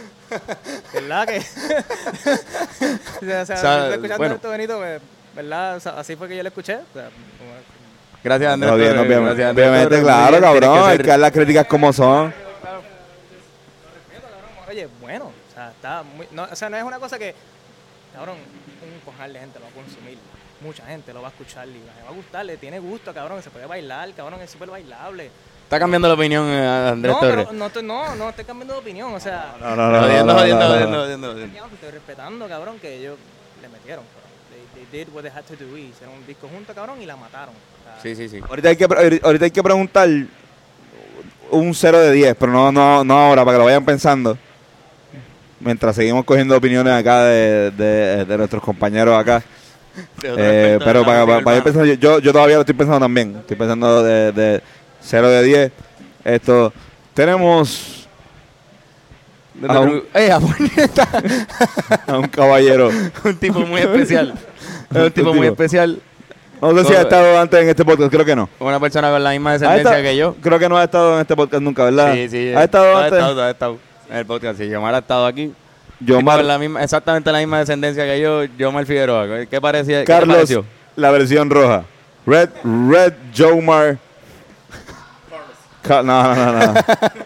[SPEAKER 7] ¿verdad que? o sea, o sea,
[SPEAKER 2] sea,
[SPEAKER 7] si estoy escuchando
[SPEAKER 2] bueno.
[SPEAKER 7] esto, Benito, pues, ¿verdad? O sea, así fue que yo lo escuché. O sea,
[SPEAKER 2] Gracias, Andrés.
[SPEAKER 1] No, bien, obviamente,
[SPEAKER 2] Gracias, Andrés
[SPEAKER 1] obviamente, claro, cabrón.
[SPEAKER 2] que
[SPEAKER 1] Hay que dar las críticas como son.
[SPEAKER 7] Oye, bueno, o sea, está muy, no, o sea, no es una cosa que, cabrón, un cojonal de gente lo va a consumir. Mucha gente lo va a escuchar y le va a gustar, le tiene gusto, cabrón, se puede bailar, cabrón, es súper bailable.
[SPEAKER 2] Está cambiando la opinión eh, Andrés
[SPEAKER 7] no,
[SPEAKER 2] Torres.
[SPEAKER 7] pero no, estoy- no, no estoy cambiando de opinión, o sea,
[SPEAKER 1] No, no, no.
[SPEAKER 2] Jodiendo,
[SPEAKER 7] estoy respetando, cabrón, que ellos le metieron, cabrón. They, they did what they had to do y hicieron un disco junto, cabrón, y la mataron. O sea,
[SPEAKER 2] Sí, sí, sí.
[SPEAKER 1] Ahorita hay, que, ahorita hay que preguntar un 0 de 10, pero no, no, no ahora, para que lo vayan pensando. Mientras seguimos cogiendo opiniones acá de, de- de nuestros compañeros acá. Eh, pero para, para- para ir pensando, yo, yo todavía lo estoy pensando también. Estoy pensando de, de 0 de 10. Esto, tenemos a un-
[SPEAKER 2] ¡Eh, a
[SPEAKER 1] a un caballero.
[SPEAKER 2] un tipo muy especial. Es un tipo muy especial.
[SPEAKER 1] No sé si ha estado antes en este podcast, creo que no.
[SPEAKER 2] Una persona con la misma descendencia que yo.
[SPEAKER 1] Creo que no ha estado en este podcast nunca, ¿verdad?
[SPEAKER 2] Sí, sí.
[SPEAKER 1] Ha estado
[SPEAKER 2] ha
[SPEAKER 1] antes.
[SPEAKER 2] estado, ha estado el podcast. Sí, Yomar ha estado aquí.
[SPEAKER 1] Yomar-
[SPEAKER 2] Con la misma, exactamente la misma descendencia que yo, Yomar Figueroa. ¿Qué parecía? ¿Qué te
[SPEAKER 1] Carlos,
[SPEAKER 2] pareció?
[SPEAKER 1] la versión roja. Red, Red Jomar. Ca- No, no, no, no.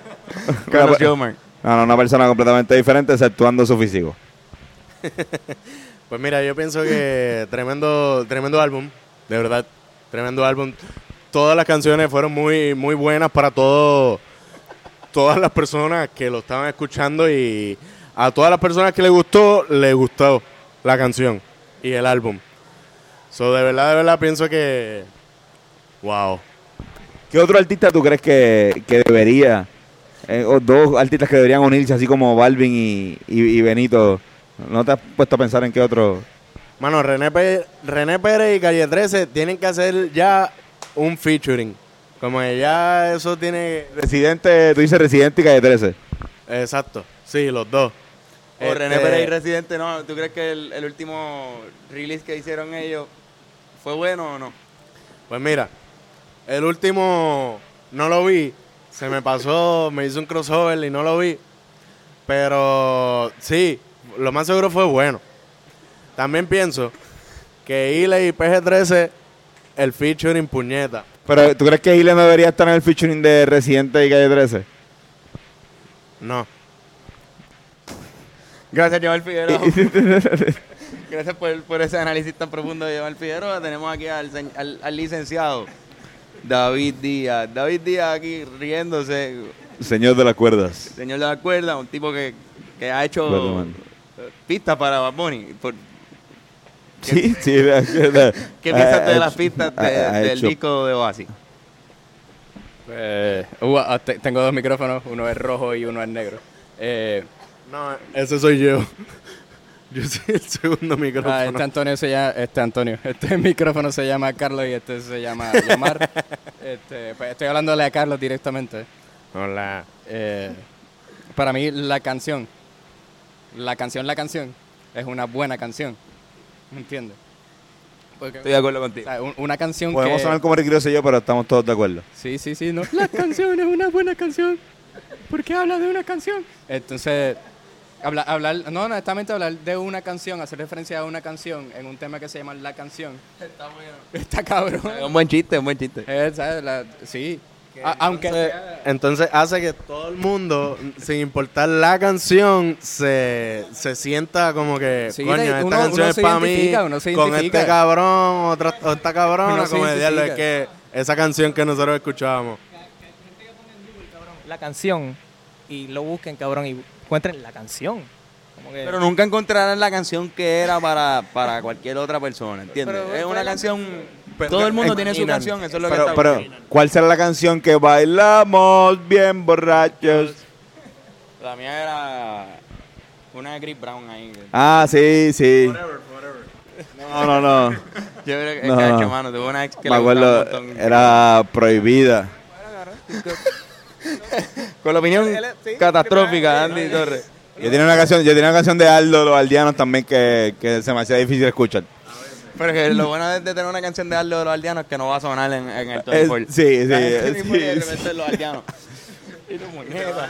[SPEAKER 2] Carlos Yomar.
[SPEAKER 1] No, no, una persona completamente diferente, exceptuando su físico.
[SPEAKER 8] Pues mira, yo pienso que tremendo, tremendo álbum, de verdad, tremendo álbum. Todas las canciones fueron muy, muy buenas para todo, todas las personas que lo estaban escuchando y a todas las personas que les gustó, les gustó la canción y el álbum. So, de verdad, de verdad pienso que, wow.
[SPEAKER 1] ¿Qué otro artista tú crees que, que debería, eh, o dos artistas que deberían unirse, así como Balvin y, y- y Benito? ¿No te has puesto a pensar en qué otro?
[SPEAKER 8] Mano, René, Pe- René Pérez y Calle 13 tienen que hacer ya un featuring. Como que ya eso tiene...
[SPEAKER 1] Residente, tú dices Residente y Calle 13.
[SPEAKER 8] Exacto, sí, los dos.
[SPEAKER 2] O
[SPEAKER 8] Este,
[SPEAKER 2] René Pérez y Residente, ¿no? ¿Tú crees que el, el último release que hicieron ellos fue bueno o no?
[SPEAKER 8] Pues mira, el último no lo vi, se me pasó, me hizo un crossover y no lo vi. Pero sí, lo más seguro fue bueno. También pienso que Ile y PG-13, el featuring puñeta.
[SPEAKER 1] Pero ¿tú crees que Ile no debería estar en el featuring de Residente y Calle 13?
[SPEAKER 8] No.
[SPEAKER 2] Gracias, Joel Figueroa. Gracias por, por ese análisis tan profundo de Joel Figueroa. Tenemos aquí al, al- al licenciado David Díaz. David Díaz aquí riéndose,
[SPEAKER 1] Señor de las cuerdas.
[SPEAKER 2] señor de la cuerda, un tipo que, que ha hecho pistas para Bad Bunny. Por-
[SPEAKER 1] Sí, sí. la- la-
[SPEAKER 2] ¿Qué piensas de las pistas de- del
[SPEAKER 1] hecho-
[SPEAKER 2] disco de Oasis?
[SPEAKER 9] Pues, uh, ah, te- tengo dos micrófonos, uno es rojo y uno es negro. Eh,
[SPEAKER 8] No, ese soy yo. Yo soy el segundo micrófono.
[SPEAKER 9] ah, este Antonio se llama, este Antonio, este micrófono se llama Carlos y este se llama Yomar. este, pues, estoy hablándole a Carlos directamente.
[SPEAKER 8] Hola.
[SPEAKER 9] Eh, para mí la canción, la canción, la canción, es una buena canción. ¿Me entiendes? Porque,
[SPEAKER 2] Estoy de acuerdo
[SPEAKER 9] o
[SPEAKER 2] contigo.
[SPEAKER 9] sea, un- una canción
[SPEAKER 1] Podemos
[SPEAKER 9] que...
[SPEAKER 1] sonar como Ricky y yo, pero estamos todos de acuerdo.
[SPEAKER 9] Sí, sí, sí, no. La canción es una buena canción. ¿Por qué habla de una canción? Entonces, habla- hablar, no, honestamente hablar de una canción, hacer referencia a una canción en un tema que se llama La Canción. Está bueno. Está cabrón.
[SPEAKER 2] Es un buen chiste, un buen chiste.
[SPEAKER 9] ¿sabes? La- sí. Aunque
[SPEAKER 8] Entonces, hace que todo el mundo, sin importar la canción, se, se sienta como que,
[SPEAKER 9] Sí,
[SPEAKER 8] coño, esta
[SPEAKER 9] uno-
[SPEAKER 8] canción
[SPEAKER 9] uno
[SPEAKER 8] es
[SPEAKER 9] se
[SPEAKER 8] para mí, con este cabrón, otra, o esta cabrona, como diablo, es que esa canción que nosotros escuchábamos.
[SPEAKER 7] la canción y lo busquen, cabrón, y encuentren la canción. Como que-
[SPEAKER 2] Pero nunca encontrarán la canción que era para, para cualquier otra persona, ¿entiendes?
[SPEAKER 7] Pero
[SPEAKER 2] es una
[SPEAKER 7] la-
[SPEAKER 2] Todo el mundo tiene su canción, eso es lo que
[SPEAKER 1] Pero,
[SPEAKER 2] está
[SPEAKER 1] pero, ¿cuál será la canción que bailamos bien borrachos?
[SPEAKER 2] La mía era una de Chris Brown ahí.
[SPEAKER 1] Ah, sí, sí. No, no, no.
[SPEAKER 2] Yo creo que,
[SPEAKER 1] No,
[SPEAKER 2] cacho,
[SPEAKER 1] no.
[SPEAKER 2] mano, tuve una ex que
[SPEAKER 1] Me
[SPEAKER 2] le
[SPEAKER 1] acuerdo,
[SPEAKER 2] un
[SPEAKER 1] era prohibida.
[SPEAKER 2] Con la opinión
[SPEAKER 7] es- sí,
[SPEAKER 2] catastrófica de Andy. Torres.
[SPEAKER 1] Yo tenía una canción, yo tenía una canción de Aldo, los aldeanos también, que, que se me hacía difícil escuchar.
[SPEAKER 2] Pero que lo bueno de, de tener una canción de Aldo de los aldeanos es que no va a sonar en, en el
[SPEAKER 1] Es-
[SPEAKER 2] 24.
[SPEAKER 1] sí, sí,
[SPEAKER 2] gente
[SPEAKER 1] sí,
[SPEAKER 2] y de
[SPEAKER 1] sí.
[SPEAKER 2] repente los aldeanos. Y tu muñeca.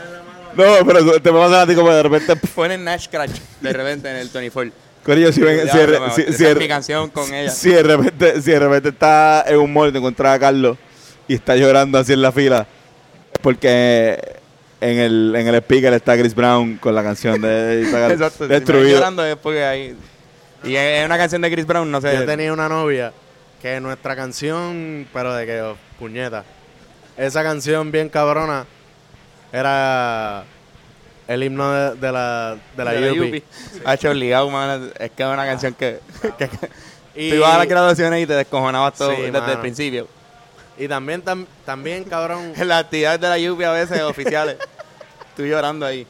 [SPEAKER 1] No, pero te me pasa a ti como de repente.
[SPEAKER 2] Ponen Nash Crash de repente en el 24.
[SPEAKER 1] Corillo, si, ven, si, si- si
[SPEAKER 2] es mi canción con ella.
[SPEAKER 1] si de repente, si de repente está en un mall y te encuentras a Carlos y está llorando así en la fila, porque en el, en el speaker está Chris Brown con la canción de
[SPEAKER 2] Exacto. Si me
[SPEAKER 1] Destruido.
[SPEAKER 2] llorando es porque ahí... Y es una canción de Chris Brown, no sé.
[SPEAKER 8] Yo tenía una novia que nuestra canción, pero de que, oh, puñeta, esa canción bien cabrona era el himno de, de la, de la,
[SPEAKER 2] de. Yupi. Ha hecho obligado, man. Es que es una canción que... que- que-
[SPEAKER 8] Y-
[SPEAKER 2] Tú ibas a las graduaciones y te descojonabas todo
[SPEAKER 8] Sí,
[SPEAKER 2] desde el principio.
[SPEAKER 8] Y también, tam- también cabrón,
[SPEAKER 2] En las actividades de la lluvia a veces oficiales. Tú llorando ahí.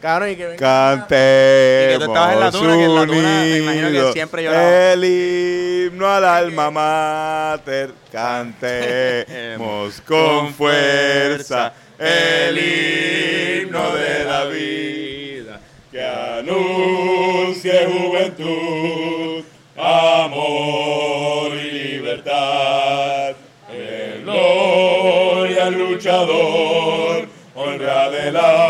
[SPEAKER 8] Cabrón, y que venga-
[SPEAKER 1] Cantemos
[SPEAKER 2] Y que tú estabas en la tuna, que en la tuna me imagino que siempre lloraba.
[SPEAKER 1] El himno al alma mater, cantemos con fuerza el himno de la vida que anuncie juventud, amor y libertad. En gloria al luchador, honra de la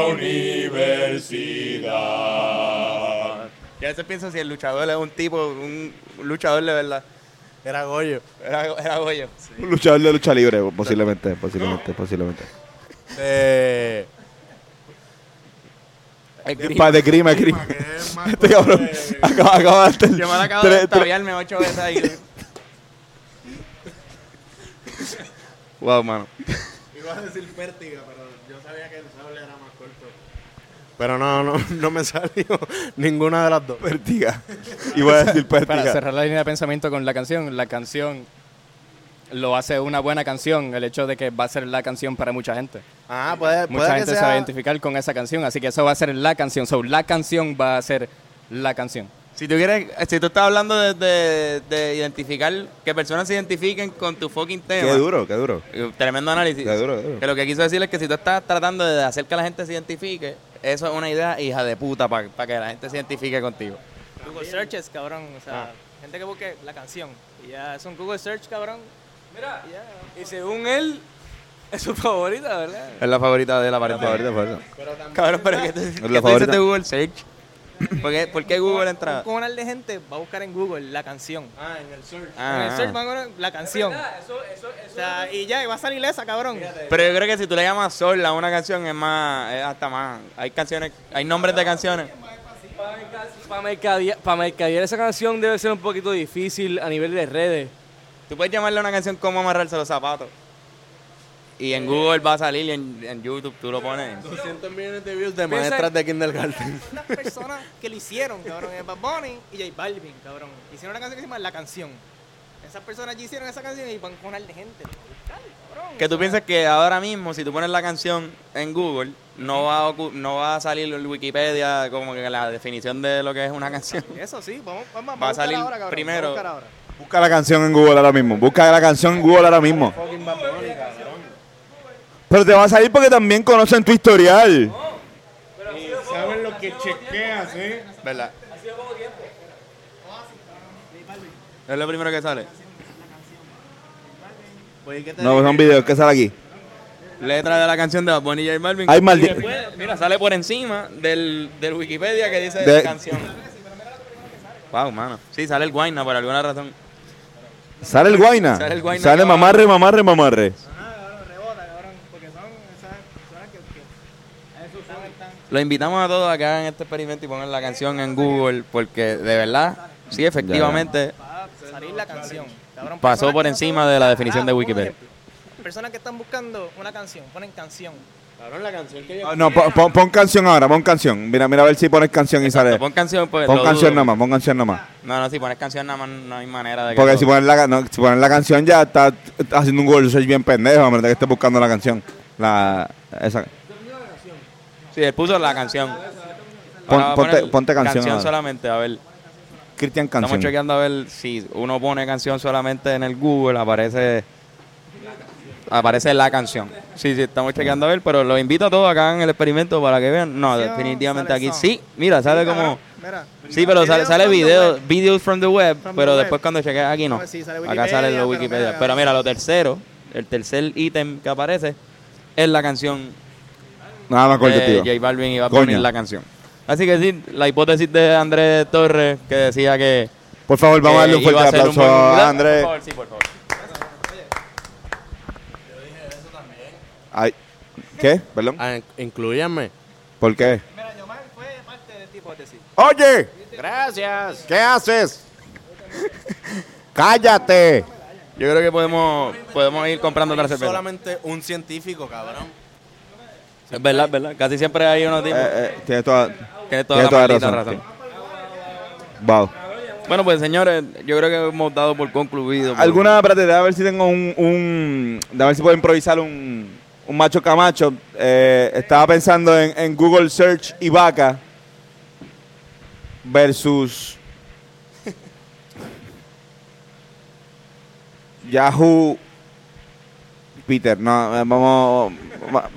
[SPEAKER 1] universidad.
[SPEAKER 2] Y a veces pienso si el luchador es un tipo, un luchador de verdad.
[SPEAKER 8] era Goyo.
[SPEAKER 2] Era, era Goyo.
[SPEAKER 1] Un luchador de lucha libre, posiblemente, posiblemente, posiblemente.
[SPEAKER 8] De,
[SPEAKER 2] grima.
[SPEAKER 1] pa- de grima, grima. Este cabrón acaba, acaba de hacer
[SPEAKER 2] Yo me acabo
[SPEAKER 1] tres-
[SPEAKER 2] de
[SPEAKER 1] tres-
[SPEAKER 2] tabiarme ocho veces ahí. wow, mano.
[SPEAKER 8] Iba a decir pértiga, pero yo sabía que el sable era. Pero no, no, no me salió ninguna de las dos.
[SPEAKER 1] Pértiga. Iba a decir
[SPEAKER 9] Para cerrar la línea de pensamiento con la canción, la canción lo hace una buena canción, el hecho de que va a ser la canción para mucha gente.
[SPEAKER 8] Ah, puede,
[SPEAKER 9] Mucha
[SPEAKER 8] puede
[SPEAKER 9] gente se va a identificar con esa canción, así que eso va a ser la canción. So, la canción va a ser la canción.
[SPEAKER 2] Si tú quieres, si tú estás hablando de, de- de identificar, que personas se identifiquen con tu fucking tema.
[SPEAKER 1] Qué duro, qué duro.
[SPEAKER 2] Tremendo análisis.
[SPEAKER 1] Qué duro, qué duro.
[SPEAKER 2] Que lo que quiso decir es que si tú estás tratando de hacer que la gente se identifique, eso es una idea hija de puta para que la gente se identifique contigo.
[SPEAKER 7] Google Searches, cabrón. O sea, gente que busque la canción. Y ya es un Google Search, cabrón.
[SPEAKER 6] Mira,
[SPEAKER 7] Y ya.
[SPEAKER 6] y según él, es su favorita, ¿verdad?
[SPEAKER 2] Es la favorita de la
[SPEAKER 1] Favorita, favorita.
[SPEAKER 2] Cabrón, pero que tú,
[SPEAKER 1] la
[SPEAKER 2] que tú dices
[SPEAKER 1] favorita.
[SPEAKER 2] de Google Search. ¿Por qué, por qué Google entra?
[SPEAKER 7] Un comunal de gente va a buscar en Google la canción.
[SPEAKER 8] Ah, en el search.
[SPEAKER 2] Ah,
[SPEAKER 7] en el search
[SPEAKER 2] ah.
[SPEAKER 7] van a poner la canción.
[SPEAKER 6] Eso, eso,
[SPEAKER 7] O sea, y ya, y va a salir esa, cabrón.
[SPEAKER 2] Pero yo creo que si tú le llamas Sol a una canción es más, es hasta más. Hay canciones, hay nombres de canciones.
[SPEAKER 6] Para mercadear, para mercadear esa canción debe ser un poquito difícil a nivel de redes.
[SPEAKER 2] Tú puedes llamarle a una canción como amarrarse los zapatos. Y en Google va a salir y en, en YouTube tú lo pones.
[SPEAKER 8] 200 millones de views de maestras de kindergarten.
[SPEAKER 7] Las personas que lo hicieron, cabrón, es Bad Bunny y J Balvin, cabrón. Hicieron una canción que se llama La Canción. Esas personas allí hicieron esa canción y van a comunal de gente. Cabrón.
[SPEAKER 2] Que tú piensas que ahora mismo, si tú pones la canción en Google, no va a, no va a salir en Wikipedia como que la definición de lo que es una canción.
[SPEAKER 7] Eso sí, vamos, vamos,
[SPEAKER 2] Va a salir
[SPEAKER 7] ahora, cabrón,
[SPEAKER 2] primero.
[SPEAKER 7] vamos a buscar ahora.
[SPEAKER 1] Busca la canción en Google ahora mismo. Busca la canción en Google ahora mismo. Pero te va a salir porque también conocen tu historial.
[SPEAKER 8] ¿Saben lo que chequeas, eh?
[SPEAKER 2] ¿Verdad? Es lo primero que sale.
[SPEAKER 1] No, son videos que sale aquí.
[SPEAKER 2] Letra de la canción de Bad Bunny y J Balvin.
[SPEAKER 1] Ay,
[SPEAKER 2] Y después, Mira, sale por encima del, del Wikipedia que dice
[SPEAKER 1] De-
[SPEAKER 2] canción. Wow, mano. Sí, sale el Guayna por alguna razón.
[SPEAKER 1] Sale el guayna.
[SPEAKER 2] Sale el guayna
[SPEAKER 1] Sale mamarre, mamarre, mamarre.
[SPEAKER 7] Ah, cabrón, rebota, cabrón, porque son esas personas que, que están- están-
[SPEAKER 2] Los invitamos a todos a que hagan este experimento y pongan la canción en Google porque de verdad, sí, efectivamente,
[SPEAKER 7] salir la canción.
[SPEAKER 2] Pasó por encima de la definición de
[SPEAKER 7] un
[SPEAKER 2] Wikipedia.
[SPEAKER 7] Personas que están buscando una canción, ponen canción.
[SPEAKER 8] Cabrón, la canción que yo...
[SPEAKER 1] Ah, No, pon, pon- pon canción ahora, pon canción. Mira, mira a ver si pones canción y sale.
[SPEAKER 2] Pon canción, pues.
[SPEAKER 1] Pon canción
[SPEAKER 2] dudo.
[SPEAKER 1] nada más, pon canción nada más.
[SPEAKER 2] No, no, si pones canción nada más no hay manera de que.
[SPEAKER 1] Porque
[SPEAKER 2] lo-
[SPEAKER 1] si pones la, no, si pones la canción ya está haciendo un Google search bien pendejo, a menos que esté buscando la canción. La, esa.
[SPEAKER 2] Sí, él puso la canción.
[SPEAKER 1] Pon- ponte- ponte canción ahora.
[SPEAKER 2] solamente, a ver.
[SPEAKER 1] Cristian
[SPEAKER 2] Estamos
[SPEAKER 1] Canción.
[SPEAKER 2] chequeando a ver si uno pone canción solamente en el Google, aparece aparece la canción. Sí, sí, estamos chequeando a ver, pero los invito a todos acá en el experimento para que vean. No,
[SPEAKER 7] Sí,
[SPEAKER 2] definitivamente aquí sí. Mira, sale como...
[SPEAKER 7] Mira.
[SPEAKER 2] Sí, pero sale,
[SPEAKER 7] Videos
[SPEAKER 2] sale
[SPEAKER 7] from the
[SPEAKER 2] video,
[SPEAKER 7] web.
[SPEAKER 2] videos from the web,
[SPEAKER 7] From the
[SPEAKER 2] pero
[SPEAKER 7] web.
[SPEAKER 2] después cuando chequeas aquí no.
[SPEAKER 7] No, sí, sale
[SPEAKER 2] Acá sale lo
[SPEAKER 7] pero
[SPEAKER 2] Wikipedia.
[SPEAKER 7] mira,
[SPEAKER 2] Pero mira, lo tercero, el tercer ítem que aparece es la canción
[SPEAKER 1] Nada más corto,
[SPEAKER 2] de
[SPEAKER 1] tío.
[SPEAKER 2] J Balvin va a poner la canción. Así que sí, la hipótesis de Andrés Torres que decía que
[SPEAKER 1] Por favor, vamos a darle un
[SPEAKER 2] iba
[SPEAKER 1] fuerte
[SPEAKER 2] un
[SPEAKER 1] aplauso
[SPEAKER 2] buen-
[SPEAKER 1] a Andrés.
[SPEAKER 2] Por favor, sí, por favor.
[SPEAKER 1] Ay, ¿Qué? ¿Perdón?
[SPEAKER 8] Ah, in- incluyanme.
[SPEAKER 1] ¿Por qué?
[SPEAKER 7] Mira, Yomar fue parte de esta hipótesis.
[SPEAKER 1] Oye,
[SPEAKER 8] Gracias.
[SPEAKER 1] ¿qué haces? Cállate.
[SPEAKER 2] Yo creo que podemos, podemos ir comprando otra cerveza.
[SPEAKER 8] Solamente un científico, cabrón.
[SPEAKER 2] Es verdad, es verdad. Casi siempre hay unos tipos.
[SPEAKER 1] Eh, eh, tienes toda,
[SPEAKER 2] Tienes toda la
[SPEAKER 1] toda razón.
[SPEAKER 2] razón.
[SPEAKER 1] Wow.
[SPEAKER 2] Bueno, pues señores, yo creo que hemos dado por concluido. por-
[SPEAKER 1] ¿Alguna, espérate, déjame ver si tengo un, un déjame ver si puedo improvisar un, un macho camacho. Eh, estaba pensando en, en Google Search y vaca versus Yahoo Peter, no, eh, vamos, va-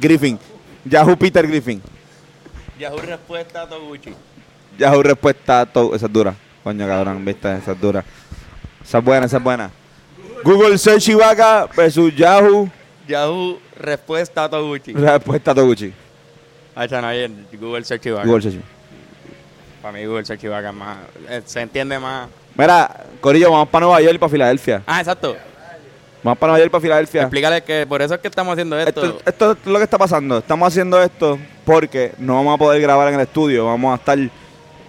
[SPEAKER 1] Griffin, Yahoo Peter Griffin,
[SPEAKER 2] Yahoo respuesta Toguchi.
[SPEAKER 1] Yahoo respuesta todo, esa es dura, coño cabrón, viste, esa es dura, esa es buena, esa es buena. Google Search vaca versus Yahoo
[SPEAKER 2] Yahoo respuesta Toguchi.
[SPEAKER 1] respuesta Toguchi.
[SPEAKER 2] Ah, no, oye, Google Search Vaca.
[SPEAKER 1] Google Search.
[SPEAKER 2] Para mí Google Search es más... eh, se entiende más...
[SPEAKER 1] Mira, Corillo, vamos para Nueva York y para Filadelfia.
[SPEAKER 2] Ah, exacto.
[SPEAKER 1] Vamos para Nueva York para Filadelfia.
[SPEAKER 2] Explícale que por eso es que estamos haciendo esto.
[SPEAKER 1] Esto, esto es lo que está pasando. Estamos haciendo esto porque no vamos a poder grabar en el estudio. Vamos a estar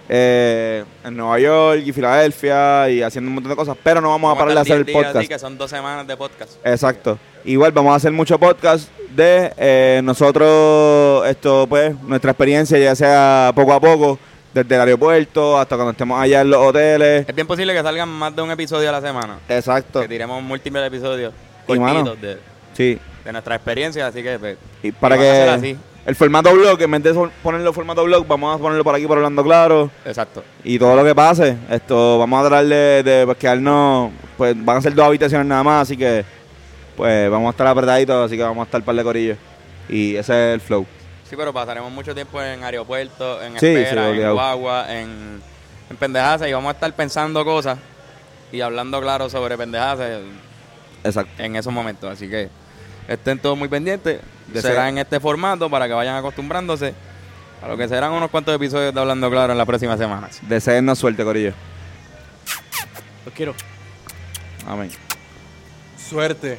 [SPEAKER 1] eh, en Nueva York y Filadelfia y haciendo un montón de cosas, pero no vamos, a parar de hacer el
[SPEAKER 2] 10 días,
[SPEAKER 1] podcast.
[SPEAKER 2] así que son dos semanas de podcast.
[SPEAKER 1] Exacto. Igual vamos a hacer mucho podcast de eh, nosotros, esto pues, nuestra experiencia, ya sea poco a poco, desde el aeropuerto hasta cuando estemos allá en los hoteles.
[SPEAKER 2] Es bien posible que salgan más de un episodio a la semana.
[SPEAKER 1] Exacto.
[SPEAKER 2] Que tiremos múltiples episodios
[SPEAKER 1] Y, mano,
[SPEAKER 2] cortitos de,
[SPEAKER 1] Sí.
[SPEAKER 2] de nuestra experiencia, así que pues,
[SPEAKER 1] Y para que
[SPEAKER 2] así.
[SPEAKER 1] el formato blog, en vez de ponerlo en formato blog, vamos a ponerlo por aquí por Hablando Claro.
[SPEAKER 2] Exacto.
[SPEAKER 1] Y todo lo que pase, esto vamos a tratar de, de pues, quedarnos, pues van a ser dos habitaciones nada más, así que pues vamos a estar apretaditos, así que vamos a estar par de corillos. Y ese es el flow.
[SPEAKER 2] Sí, pero pasaremos mucho tiempo en aeropuertos, en
[SPEAKER 1] Sí, sí,
[SPEAKER 2] espera, en
[SPEAKER 1] obligado.
[SPEAKER 2] guagua, en, en pendejadas y vamos a estar pensando cosas y hablando claro sobre pendejadas
[SPEAKER 1] Exacto.
[SPEAKER 2] en esos momentos. Así que estén todos muy pendientes.
[SPEAKER 1] De
[SPEAKER 2] Será
[SPEAKER 1] ser-
[SPEAKER 2] en este formato para que vayan acostumbrándose a lo que serán unos cuantos episodios de Hablando Claro en las próximas semanas.
[SPEAKER 1] Deseennos suerte, corillo.
[SPEAKER 6] Los quiero.
[SPEAKER 1] Amén.
[SPEAKER 9] Suerte.